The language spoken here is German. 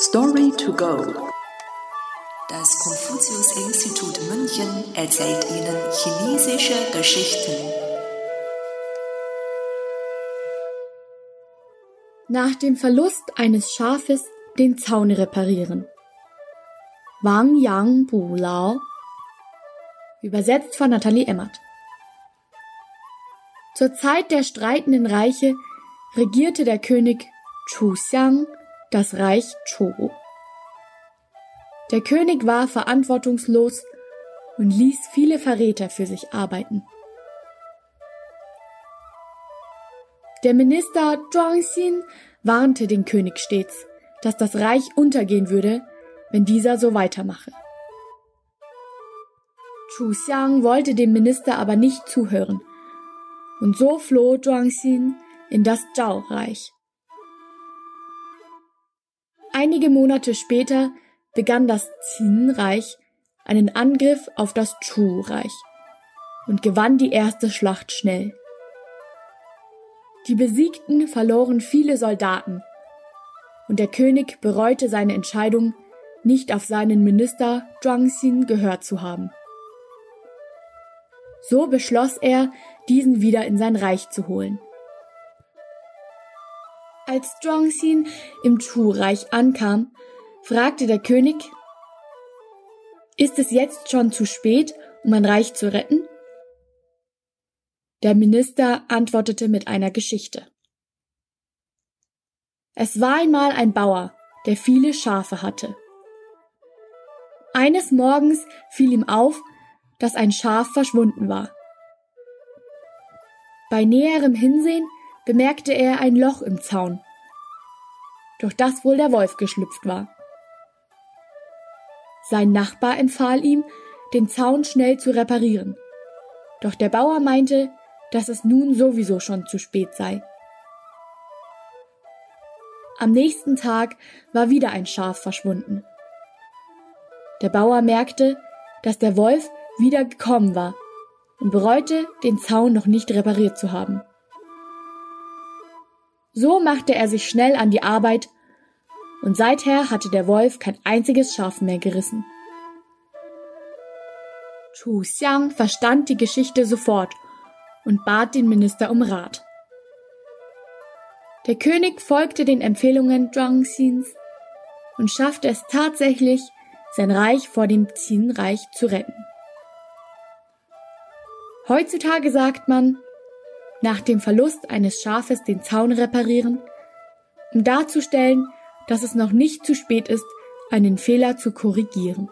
Story to go. Das Konfuzius-Institut München erzählt Ihnen chinesische Geschichten. Nach dem Verlust eines Schafes den Zaun reparieren. Wang Yang Bu Lao. Übersetzt von Nathalie Emmert. Zur Zeit der streitenden Reiche regierte der König Chu Xiang das Reich Zhou. Der König war verantwortungslos und ließ viele Verräter für sich arbeiten. Der Minister Zhuang Xin warnte den König stets, dass das Reich untergehen würde, wenn dieser so weitermache. Chu Xiang wollte dem Minister aber nicht zuhören, und so floh Zhuang Xin in das Zhao-Reich. Einige Monate später begann das Qin-Reich einen Angriff auf das Chu-Reich und gewann die erste Schlacht schnell. Die Besiegten verloren viele Soldaten und der König bereute seine Entscheidung, nicht auf seinen Minister Zhuang Xin gehört zu haben. So beschloss er, diesen wieder in sein Reich zu holen. Als Zhuangxin im Chu-Reich ankam, fragte der König, ist es jetzt schon zu spät, um ein Reich zu retten? Der Minister antwortete mit einer Geschichte. Es war einmal ein Bauer, der viele Schafe hatte. Eines Morgens fiel ihm auf, dass ein Schaf verschwunden war. Bei näherem Hinsehen bemerkte er ein Loch im Zaun, durch das wohl der Wolf geschlüpft war. Sein Nachbar empfahl ihm, den Zaun schnell zu reparieren, doch der Bauer meinte, dass es nun sowieso schon zu spät sei. Am nächsten Tag war wieder ein Schaf verschwunden. Der Bauer merkte, dass der Wolf wieder gekommen war und bereute, den Zaun noch nicht repariert zu haben. So machte er sich schnell an die Arbeit, und seither hatte der Wolf kein einziges Schaf mehr gerissen. Chu Xiang verstand die Geschichte sofort und bat den Minister um Rat. Der König folgte den Empfehlungen Zhuang Xins und schaffte es tatsächlich, sein Reich vor dem Qin-Reich zu retten. Heutzutage sagt man, nach dem Verlust eines Schafes den Zaun reparieren, um darzustellen, dass es noch nicht zu spät ist, einen Fehler zu korrigieren.